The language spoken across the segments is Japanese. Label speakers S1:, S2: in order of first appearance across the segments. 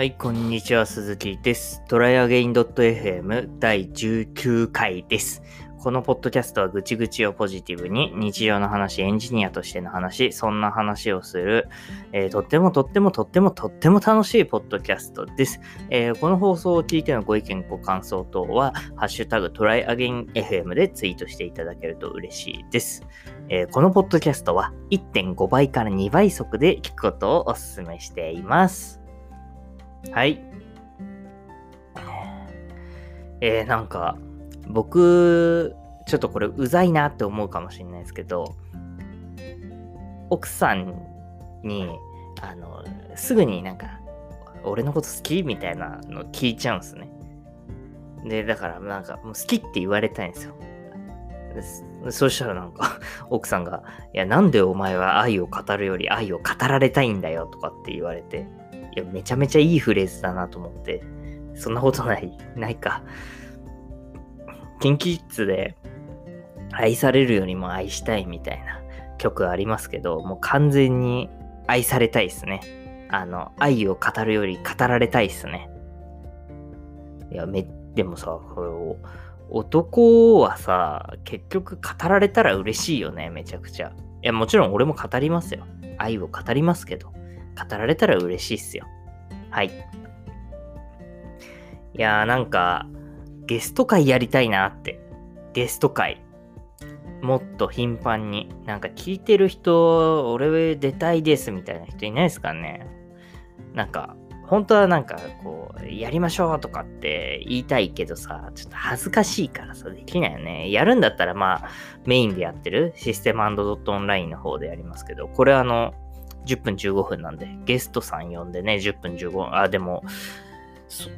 S1: はい、こんにちは、鈴木です。トライアゲイン .fm 第19回です。このポッドキャストはぐちぐちをポジティブに日常の話、エンジニアとしての話、そんな話をする、えーとってもとってもとってもとっても楽しいポッドキャストです。えーこの放送を聞いてのご意見、ご感想等は、ハッシュタグトライアゲイン FM でツイートしていただけると嬉しいです。えーこのポッドキャストは1.5倍から2倍速で聞くことをお勧めしています。はい。えー、なんか、僕、ちょっとこれうざいなって思うかもしれないですけど、奥さんに、あの、すぐになんか、俺のこと好きみたいなの聞いちゃうんですね。で、だからなんか、もう好きって言われたいんですよ。でそしたらなんか、奥さんが、いや、なんでお前は愛を語るより愛を語られたいんだよとかって言われて、いや、めちゃめちゃいいフレーズだなと思って、そんなことない、ないか。キンキッズで、愛されるよりも愛したいみたいな曲ありますけど、もう完全に愛されたいですね。あの、愛を語るより語られたいっすね。いや、め、でもさ、これを、男はさ、結局語られたら嬉しいよね、めちゃくちゃ。いや、もちろん俺も語りますよ。愛を語りますけど、語られたら嬉しいっすよ。はい。いやーなんか、ゲスト会やりたいなって。ゲスト会。もっと頻繁に。なんか聞いてる人、俺出たいですみたいな人いないですかねなんか、本当はなんかこう、やりましょうとかって言いたいけどさ、ちょっと恥ずかしいからさ、できないよね。やるんだったらまあ、メインでやってるシステムドットオンラインの方でやりますけど、これあの、10分15分なんで、ゲストさん呼んでね、10分15分、あ、でも、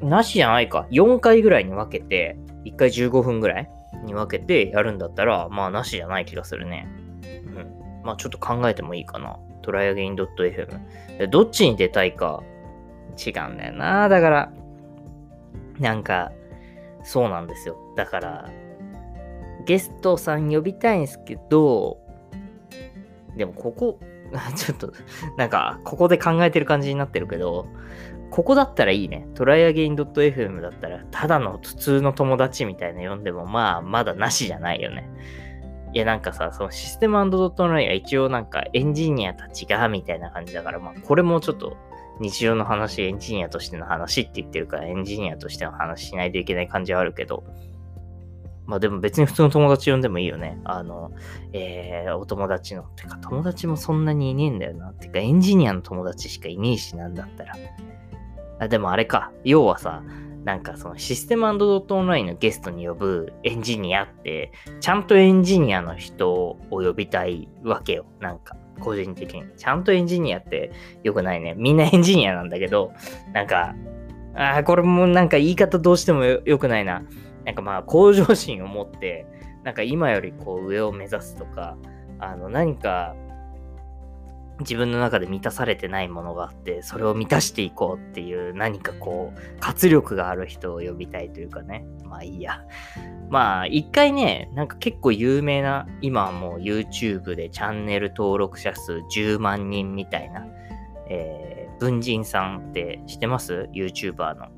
S1: なしじゃないか。4回ぐらいに分けて、1回15分ぐらいに分けてやるんだったら、まあなしじゃない気がするね。うん。まあちょっと考えてもいいかな。トライアゲイン .fm。どっちに出たいか違うんだよな。だから、なんか、そうなんですよ。だから、ゲストさん呼びたいんですけど、でもここ、ちょっと、なんか、ここで考えてる感じになってるけど、ここだったらいいね。トライアゲイン .fm だったら、ただの普通の友達みたいな呼んでも、まあ、まだなしじゃないよね。いや、なんかさ、そのシステムドットオンラインは一応なんかエンジニアたちが、みたいな感じだから、まあ、これもちょっと日常の話、エンジニアとしての話って言ってるから、エンジニアとしての話しないといけない感じはあるけど、まあでも別に普通の友達呼んでもいいよね。あの、えー、お友達の。てか友達もそんなにいねえんだよな。てかエンジニアの友達しかいねえしなんだったら。あ、でもあれか。要はさ、なんかそのシステムドットオンラインのゲストに呼ぶエンジニアって、ちゃんとエンジニアの人を呼びたいわけよ。なんか、個人的に。ちゃんとエンジニアってよくないね。みんなエンジニアなんだけど、なんか、あーこれもなんか言い方どうしてもよよくないな。なんかまあ向上心を持って、なんか今よりこう上を目指すとか、あの何か自分の中で満たされてないものがあって、それを満たしていこうっていう何かこう活力がある人を呼びたいというかね。まあいいや。まあ一回ね、なんか結構有名な、今はもう YouTube でチャンネル登録者数10万人みたいな、えー、文人さんって知ってます ?YouTuber の。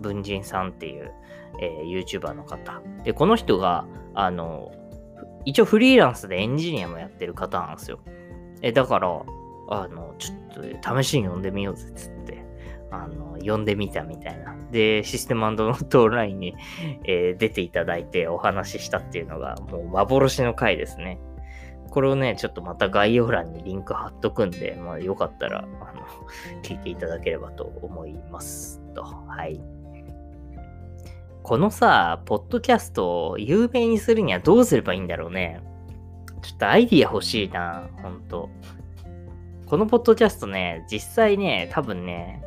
S1: 文人さんっていう、えー YouTuber の方。で、この人が、あの、一応フリーランスでエンジニアもやってる方なんですよ。え、だから、あの、ちょっと試しに呼んでみようぜつって、あの、呼んでみたみたいな。で、システムノートオンラインに、えー出ていただいてお話ししたっていうのが、もう幻の回ですね。これをね、ちょっとまた概要欄にリンク貼っとくんで、まあよかったら、あの、聞いていただければと思いますと。はい。このさ、ポッドキャストを有名にするにはどうすればいいんだろうね。ちょっとアイディア欲しいな、ほんと。このポッドキャストね、実際ね、多分ね、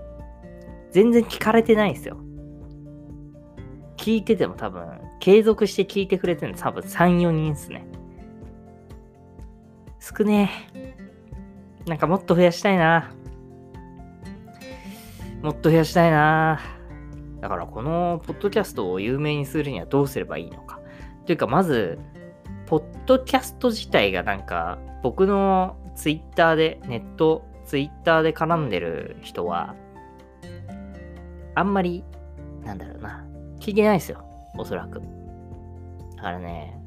S1: 全然聞かれてないんですよ。聞いてても多分、継続して聞いてくれてるの多分3、4人っすね。少ねえ。なんかもっと増やしたいな。もっと増やしたいな。だからこのポッドキャストを有名にするにはどうすればいいのか。というか、まず、ポッドキャスト自体がなんか、僕のツイッターで、ネット、ツイッターで絡んでる人は、あんまり、なんだろうな、聞いてないですよ。おそらく。だからね、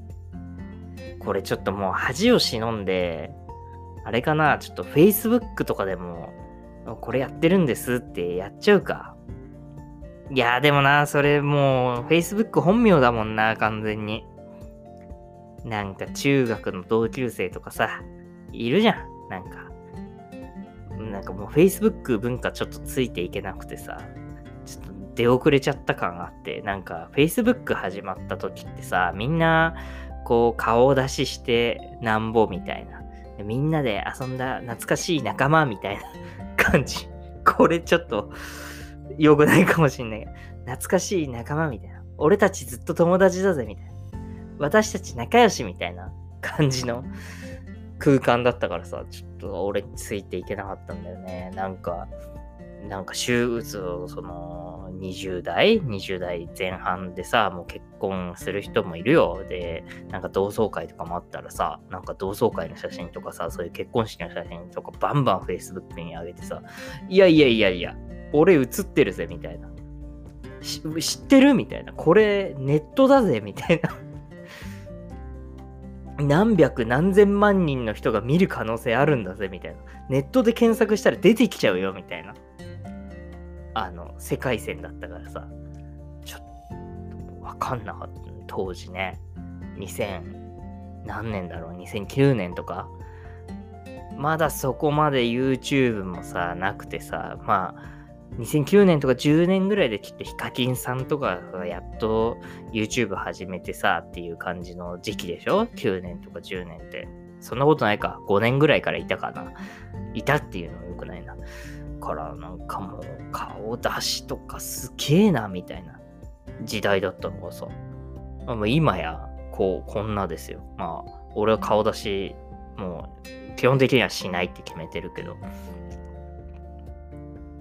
S1: これちょっともう恥を忍んで、あれかな、ちょっと Facebook とかでも、これやってるんですってやっちゃうか。いや、でもな、それもう Facebook 本名だもんな、完全に。なんか中学の同級生とかさ、いるじゃん。なんか。なんかもう Facebook 文化ちょっとついていけなくてさ、ちょっと出遅れちゃった感あって、なんか Facebook 始まった時ってさ、みんなこう顔出ししてなんぼみたいな。みんなで遊んだ懐かしい仲間みたいな感じ。これちょっと良くないかもしんないけど、懐かしい仲間みたいな。俺たちずっと友達だぜみたいな。私たち仲良しみたいな感じの空間だったからさ、ちょっと俺についていけなかったんだよね。なんか、なんか週、その、20代 ?20 代前半でさ、もう結婚する人もいるよ。で、なんか同窓会とかもあったらさ、なんか同窓会の写真とかさ、そういう結婚式の写真とかバンバン Facebook に上げてさ、いやいやいやいや、俺写ってるぜ、みたいな。知ってる？みたいな。これネットだぜ、みたいな。何百何千万人の人が見る可能性あるんだぜみたいな。ネットで検索したら出てきちゃうよみたいな。あの、世界線だったからさ。ちょっとわかんなかった。当時ね。2000何年だろう ?2009 年とか。まだそこまで YouTube もさ、なくてさ、まあ、2009年とか10年ぐらいできっとヒカキンさんとかがやっと YouTube 始めてさっていう感じの時期でしょ ?9 年とか10年って。そんなことないか。5年ぐらいからいたかな。いたっていうのはよくないな。からなんかもう顔出しとかすげえなみたいな時代だったのがさ。まあ、今やこう、こんなですよ。まあ、俺は顔出しもう基本的にはしないって決めてるけど。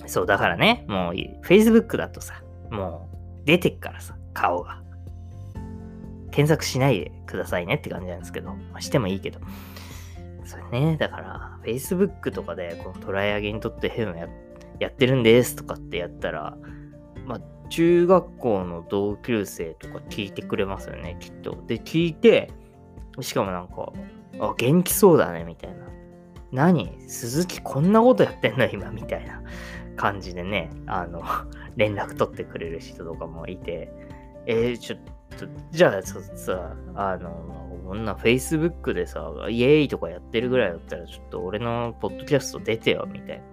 S1: そう、だからね、もう Facebook だとさ、もう出てっからさ、顔が。検索しないでくださいねって感じなんですけど、まあ、してもいいけど。それね、だから、Facebook とかで、このトライアゲイントってヘブンややってるんですとかってやったら、まあ、中学校の同級生とか聞いてくれますよね、きっと。で、聞いて、しかもなんか、あ、元気そうだね、みたいな。何？鈴木こんなことやってんの今、みたいな。感じでね、あの、連絡取ってくれる人とかもいて、えー、ちょっと、じゃあさ、あの、こんな Facebook でさ、イエーイとかやってるぐらいだったら、ちょっと俺のポッドキャスト出てよ、みたいな。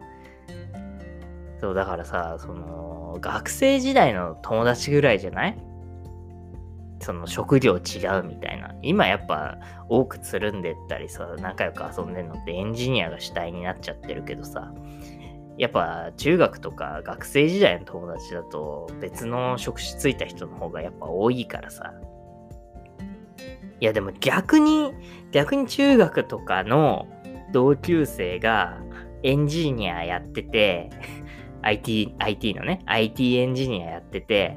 S1: そう、だからさ、その、学生時代の友達ぐらいじゃない？その職業違うみたいな。今やっぱ多くつるんでったりさ、仲良く遊んでんのってエンジニアが主体になっちゃってるけどさ、やっぱ中学とか学生時代の友達だと別の職種ついた人の方がやっぱ多いからさ。いやでも逆に、逆に中学とかの同級生がエンジニアやってて、IT、IT のね、IT エンジニアやってて、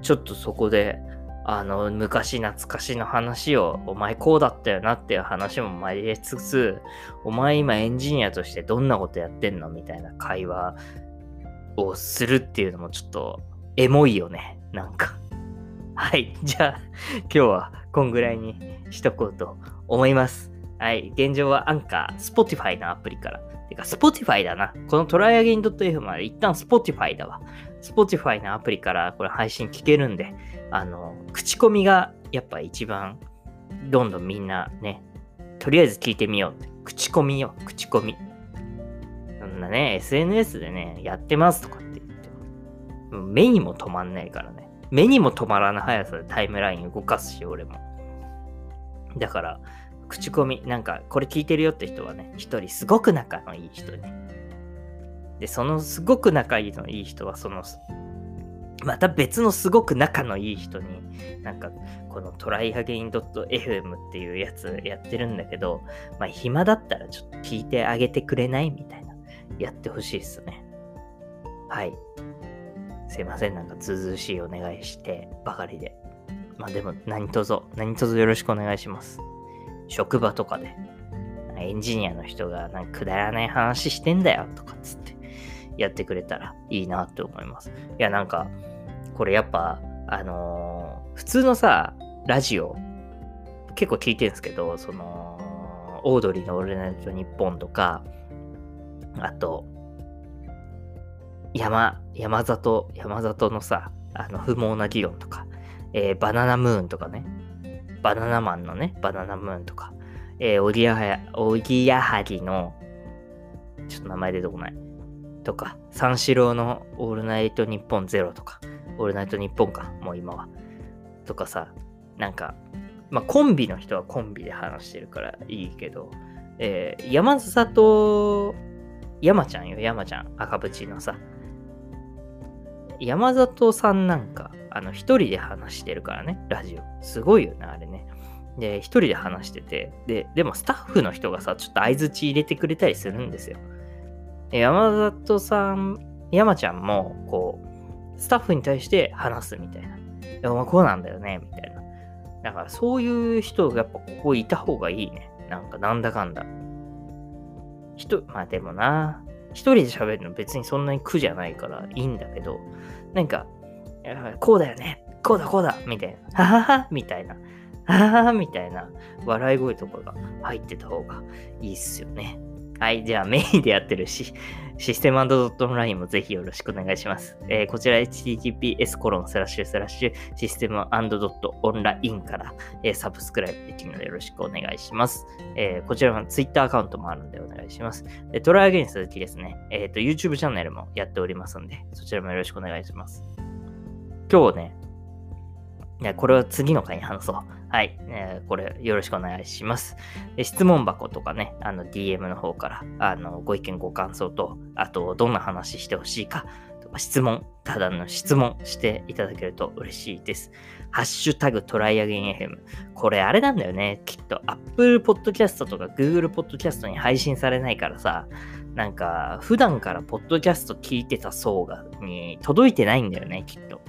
S1: ちょっとそこで、あの、昔懐かしの話を、お前こうだったよなっていう話も交えつつ、お前今エンジニアとしてどんなことやってんのみたいな会話をするっていうのもちょっとエモいよね。なんか。はい。じゃあ、今日はこんぐらいにしとこうと思います。はい。現状はアンカー、Spotify のアプリから。てか、Spotify だな。このトライアゲイン .f まで一旦 Spotify だわ。Spotify のアプリからこれ配信聞けるんで、あの、口コミがやっぱ一番、どんどんみんなね、とりあえず聞いてみようって。口コミよ、口コミ。そんなね、SNS でね、やってますとかって言っても、目にも止まんないからね。目にも止まらない速さでタイムライン動かすし、俺も。だから、口コミ、なんか、これ聞いてるよって人はね、一人すごく仲のいい人に。で、そのすごく仲いいのいい人は、そのまた別のすごく仲のいい人に、なんか、このトライアゲイン .fm っていうやつやってるんだけど、まあ暇だったらちょっと聞いてあげてくれないみたいな、やってほしいっすね。はい。すいません、なんかずずしいお願いしてばかりで。まあでも何卒、何卒よろしくお願いします。職場とかで、エンジニアの人がなんかくだらない話してんだよとかっつってやってくれたらいいなって思います。いや、なんか、これやっぱ、あのー普通のさ、ラジオ、結構聞いてるんですけど、その、オードリーのオールナイトニッポンとか、あと、山、山里、山里のさ、あの、不毛な議論とか、えーバナナムーンとかね、バナナマンのね、バナナムーンとか、えーおぎやはや、おぎやはぎの、ちょっと名前出てこない。とか、三四郎のオールナイトニッポンゼロとか、オールナイトニッポンか、もう今は。とかさ、なんか、まあ、コンビの人はコンビで話してるからいいけど、えー山里、山ちゃんよ、山ちゃん、赤縁のさ、山里さんなんか、あの、一人で話してるからね、ラジオ。すごいよね、あれね。で、一人で話してて、で、でもスタッフの人がさ、ちょっと相づち入れてくれたりするんですよ。で山里さん、山ちゃんも、こう、スタッフに対して話すみたいな。いや、お前こうなんだよね、みたいな。だから、そういう人がやっぱここいた方がいいね。なんか、なんだかんだ。人、まあでもな、一人で喋るの別にそんなに苦じゃないからいいんだけど、なんか、こうだよね、こうだこうだ、みたいな、ははは、みたいな、ははは、みたいな笑い声とかが入ってた方がいいっすよね。はい、じゃあメインでやってるし、システムドットオンラインもぜひよろしくお願いします。えーこちら https コロンスラッシュスラッシュシステムドットオンラインから、えーサブスクライブできるのでよろしくお願いします。えーこちらも Twitter アカウントもあるのでお願いします。でトライアゲイン鈴木ですね。えっ、と、YouTube チャンネルもやっておりますので、そちらもよろしくお願いします。今日ね、いや、これは次の回に話そう。はい、えーこれよろしくお願いします。で質問箱とかね、あの DM の方からあのご意見ご感想と、あとどんな話してほしいかとか質問、ただの質問していただけると嬉しいです。ハッシュタグトライアゲイン FM。これあれなんだよね。きっと Apple Podcast とか Google Podcast に配信されないからさ、なんか普段からポッドキャスト聞いてた層がに届いてないんだよね、きっと。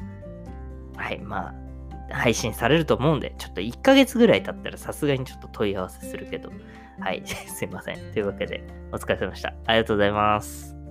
S1: はい、まあ、配信されると思うんで、ちょっと1ヶ月ぐらい経ったらさすがにちょっと問い合わせするけど、はい、すいません。というわけで、お疲れ様でした。ありがとうございます。